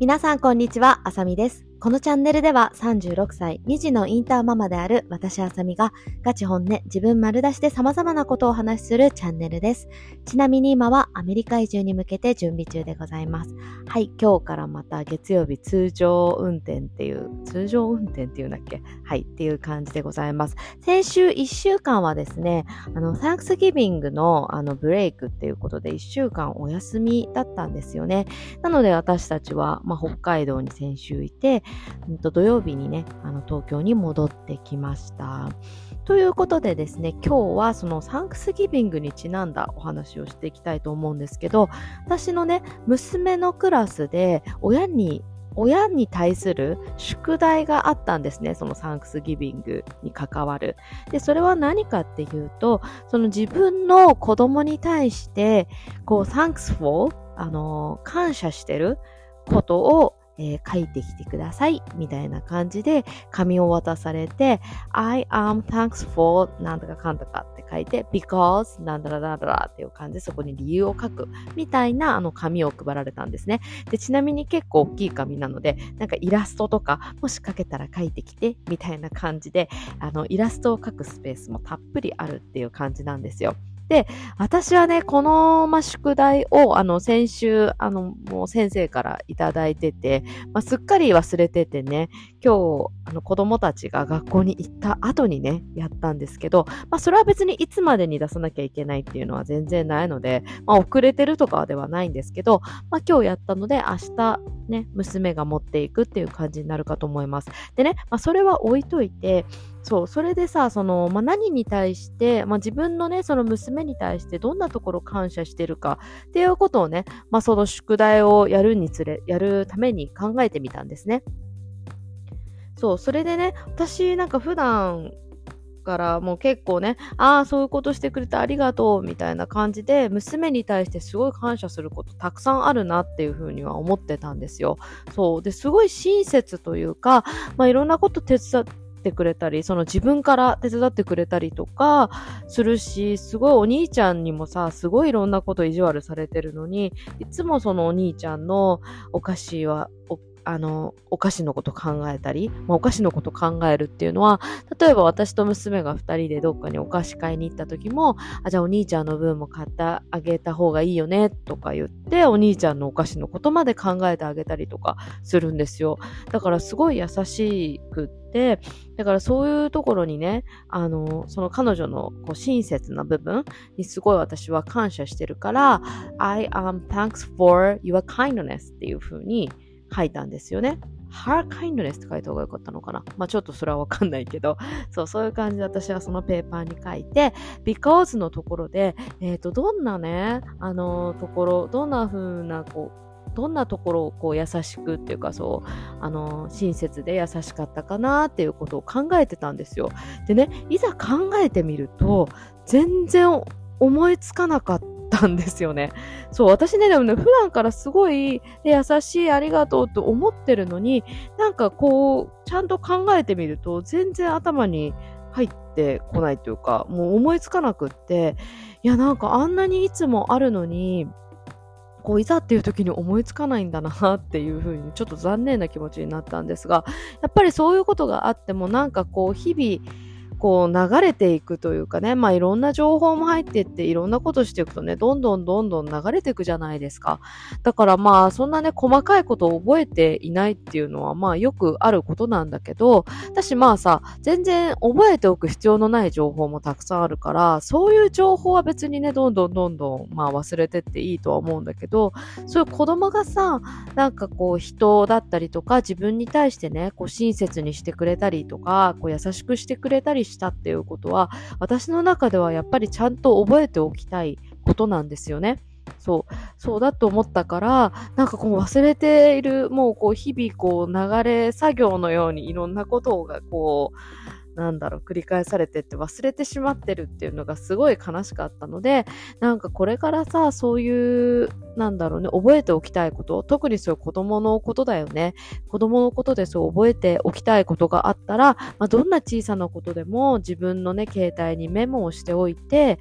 皆さんこんにちは、あさみです。このチャンネルでは36歳、2児のインターママである私あさみがガチ本音、自分丸出しで様々なことをお話しするチャンネルです。ちなみに今はアメリカ移住に向けて準備中でございます。はい、今日からまた月曜日通常運転っていう、通常運転っていうんだっけ？はい、っていう感じでございます。先週1週間はですね、あの、サンクスギビングのあのブレイクっていうことで1週間お休みだったんですよね。なので私たちは、まあ、北海道に先週いて、うんと土曜日にね、あの東京に戻ってきました。ということでですね、今日はそのサンクスギビングにちなんだお話をしていきたいと思うんですけど、私のね、娘のクラスで親に親に対する宿題があったんですね。そのサンクスギビングに関わる。で、それは何かっていうと、その自分の子供に対して、こう、thanks for あの、感謝してることを、えー書いてきてください。みたいな感じで紙を渡されて、I am thanks for なんとかかんとかって書いて、because なんだらだらだらっていう感じでそこに理由を書くみたいなあの紙を配られたんですね。で、ちなみに結構大きい紙なので、なんかイラストとか、もし書けたら書いてきて、みたいな感じで、あの、イラストを書くスペースもたっぷりあるっていう感じなんですよ。で、私はね、この、ま、宿題を、あの、先週、あの、もう先生からいただいてて、まあ、すっかり忘れててね、今日、あの、子供たちが学校に行った後にね、やったんですけど、まあ、それは別にいつまでに出さなきゃいけないっていうのは全然ないので、まあ、遅れてるとかではないんですけど、まあ、今日やったので、明日、ね、娘が持っていくっていう感じになるかと思います。でね、まあ、それは置いといて、そう、それでさ、その、まあ、何に対して、まあ、自分のね、その娘に対してどんなところ感謝してるかっていうことをね、まあ、その宿題をやるにつれ、やるために考えてみたんですね。そう、それでね、私なんか普段からもう結構ね、ああ、そういうことしてくれてありがとうみたいな感じで、娘に対してすごい感謝することたくさんあるなっていうふうには思ってたんですよ。そう。で、すごい親切というか、まあ、いろんなこと手伝って、くれたり、その自分から手伝ってくれたりとかするし、すごいお兄ちゃんにもさ、すごいいろんなこと意地悪されてるのに、いつもそのお兄ちゃんのお菓子は、おあの、お菓子のこと考えたり、まあ、お菓子のこと考えるっていうのは、例えば私と娘が二人でどっかにお菓子買いに行った時も、あ、じゃあお兄ちゃんの分も買ってあげた方がいいよね、とか言って、お兄ちゃんのお菓子のことまで考えてあげたりとかするんですよ。だからすごい優しくって、だからそういうところにね、あの、その彼女のこう親切な部分にすごい私は感謝してるから、I am thanks for your kindness っていう風に書いたんですよね。her kindness って書いた方がよかったのかな？まあちょっとそれはわかんないけど、そう、そういう感じで私はそのペーパーに書いて、because のところで、えっ、と、どんなね、あの、ところ、どんな風な、こう、どんなところをこう優しくっていうかそう、あの、親切で優しかったかなっていうことを考えてたんですよ。でね、いざ考えてみると、全然思いつかなかったんですよね。そう、私ね、でもね、普段からすごいで優しいありがとうと思ってるのに、なんかこう、ちゃんと考えてみると、全然頭に入ってこないというか、もう思いつかなくって、いや、なんかあんなにいつもあるのに、こういざっていう時に思いつかないんだなっていうふうにちょっと残念な気持ちになったんですがやっぱりそういうことがあってもなんかこう日々こう流れていくというかね、まあいろんな情報も入っていっていろんなことしていくとね、どんどんどんどん流れていくじゃないですか。だからまあそんなね、細かいことを覚えていないっていうのはまあよくあることなんだけど、私まあさ、全然覚えておく必要のない情報もたくさんあるから、そういう情報は別にね、どんどんどんどんまあ忘れてっていいとは思うんだけど、そういう子供がさ、なんかこう人だったりとか自分に対してね、こう親切にしてくれたりとか、こう優しくしてくれたりしたっていうことは、私の中ではやっぱりちゃんと覚えておきたいことなんですよね。そう、そうだと思ったから、なんかこう忘れている、もうこう日々こう流れ作業のようにいろんなことがこう、なんだろう、繰り返されてって忘れてしまってるっていうのがすごい悲しかったので、なんかこれからさ、そういう、なんだろうね、覚えておきたいこと、特にそういう子供のことだよね。子供のことでそう覚えておきたいことがあったら、まあ、どんな小さなことでも自分のね、携帯にメモをしておいて、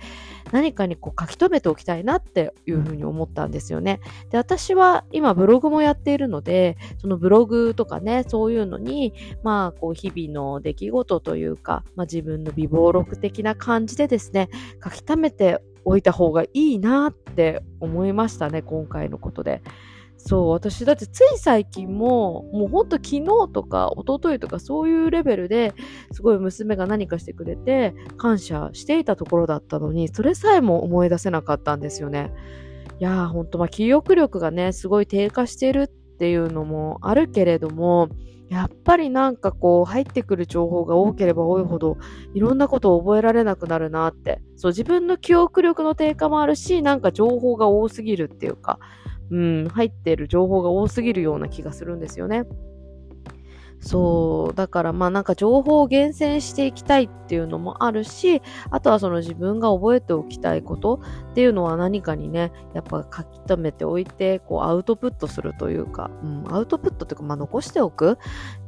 何かにこう書き留めておきたいなっていうふうに思ったんですよね。で、私は今ブログもやっているので、そのブログとかね、そういうのに、まあ、こう日々の出来事といういうか、まあ、自分の微暴録的な感じでですね、書き溜めておいた方がいいなって思いましたね、今回のことで。そう、私だってつい最近も、もうほんと昨日とか一昨日とかそういうレベルですごい娘が何かしてくれて感謝していたところだったのに、それさえも思い出せなかったんですよね。いやーほんとまあ記憶力がね、すごい低下してるってていうのもあるけれども、やっぱりなんかこう入ってくる情報が多ければ多いほどいろんなことを覚えられなくなるなって。そう自分の記憶力の低下もあるし、なんか情報が多すぎるっていうか、うん、入ってる情報が多すぎるような気がするんですよね。そう。だからまあなんか情報を厳選していきたいっていうのもあるし、あとはその自分が覚えておきたいことっていうのは何かにね、やっぱ書き留めておいて、こうアウトプットするというか、うん、アウトプットっていうかまあ残しておく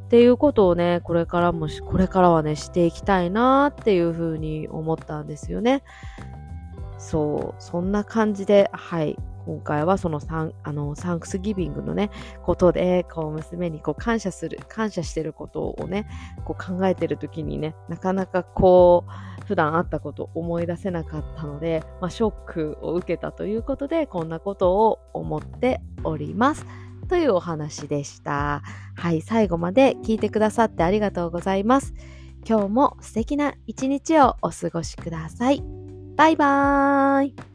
っていうことをね、これからもこれからはね、していきたいなっていうふうに思ったんですよね。そう、そんな感じで、はい、今回はそのサンあのサンクスギビングのね、ことで、こう娘にこう感謝する、感謝してることをね、こう考えてる時にね、なかなかこう、普段あったことを思い出せなかったので、まあ、ショックを受けたということで、こんなことを思っております。というお話でした。はい、最後まで聞いてくださってありがとうございます。今日も素敵な一日をお過ごしください。バイバーイ。